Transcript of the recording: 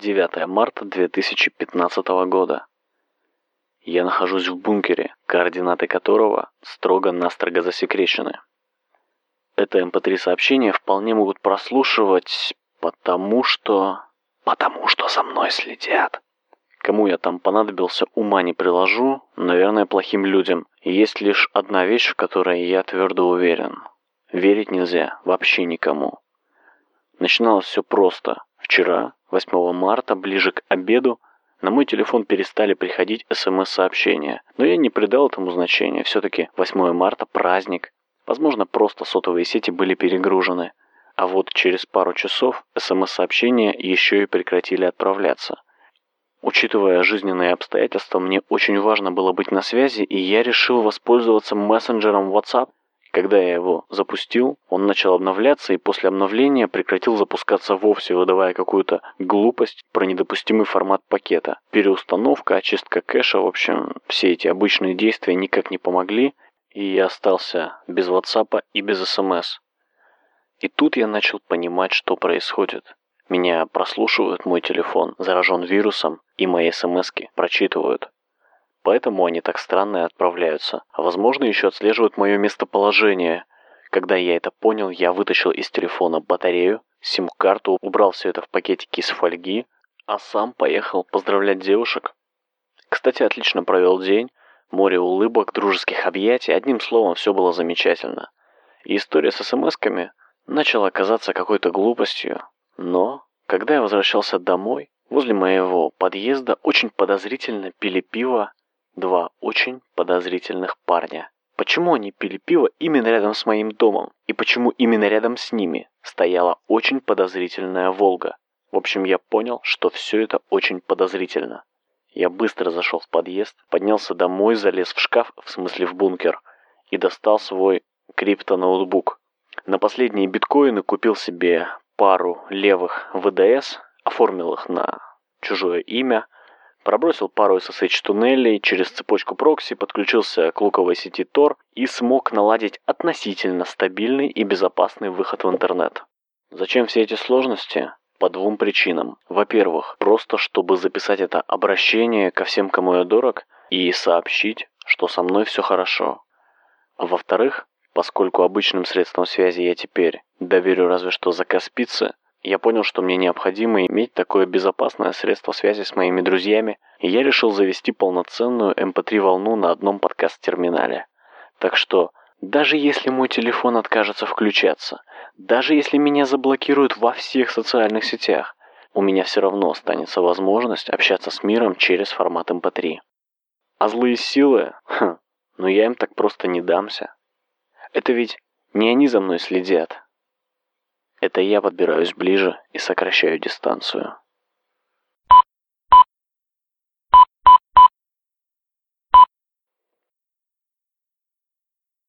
9 марта 2015 года. Я нахожусь в бункере, координаты которого строго-настрого засекречены. Это mp3 сообщение вполне могут прослушивать, потому что... Потому что за мной следят. Кому я там понадобился, ума не приложу, наверное, плохим людям. Есть лишь одна вещь, в которой я твердо уверен. Верить нельзя вообще никому. Начиналось все просто. Вчера, 8 марта, ближе к обеду, на мой телефон перестали приходить СМС-сообщения, но я не придал этому значения. Все-таки 8 марта – праздник. Возможно, просто сотовые сети были перегружены. А вот через пару часов СМС-сообщения еще и прекратили отправляться. Учитывая жизненные обстоятельства, мне очень важно было быть на связи, и я решил воспользоваться мессенджером WhatsApp. Когда я его запустил, он начал обновляться и после обновления прекратил запускаться вовсе, выдавая какую-то глупость про недопустимый формат пакета. Переустановка, очистка кэша, в общем, все эти обычные действия никак не помогли, и я остался без WhatsApp и без SMS. И тут я начал понимать, что происходит. Меня прослушивают мой телефон, заражен вирусом, и мои смски прочитывают. Поэтому они так странно и отправляются. А возможно, еще отслеживают мое местоположение. Когда я это понял, я вытащил из телефона батарею, сим-карту, убрал все это в пакетики из фольги, а сам поехал поздравлять девушек. Кстати, отлично провел день. Море улыбок, дружеских объятий, одним словом, все было замечательно. И история с смс-ками начала казаться какой-то глупостью, но, когда я возвращался домой, возле моего подъезда очень подозрительно пили пиво два очень подозрительных парня. Почему они пили пиво именно рядом с моим домом? И почему именно рядом с ними стояла очень подозрительная «Волга»? В общем, я понял, что все это очень подозрительно. Я быстро зашел в подъезд, поднялся домой, залез в шкаф, в смысле в бункер, и достал свой криптоноутбук. На последние биткоины купил себе пару левых ВДС, оформил их на чужое имя, пробросил пару SSH-туннелей через цепочку прокси, подключился к луковой сети Tor и смог наладить относительно стабильный и безопасный выход в интернет. Зачем все эти сложности? По двум причинам. Во-первых, просто чтобы записать это обращение ко всем, кому я дорог, и сообщить, что со мной все хорошо. Во-вторых, Поскольку обычным средством связи я теперь доверю разве что заказ пиццы, я понял, что мне необходимо иметь такое безопасное средство связи с моими друзьями, и я решил завести полноценную MP3-волну эм на одном подкаст-терминале. Так что, даже если мой телефон откажется включаться, даже если меня заблокируют во всех социальных сетях, у меня все равно останется возможность общаться с миром через формат MP3. Эм а злые силы? Хм, ну я им так просто не дамся. Это ведь не они за мной следят. Это я подбираюсь ближе и сокращаю дистанцию.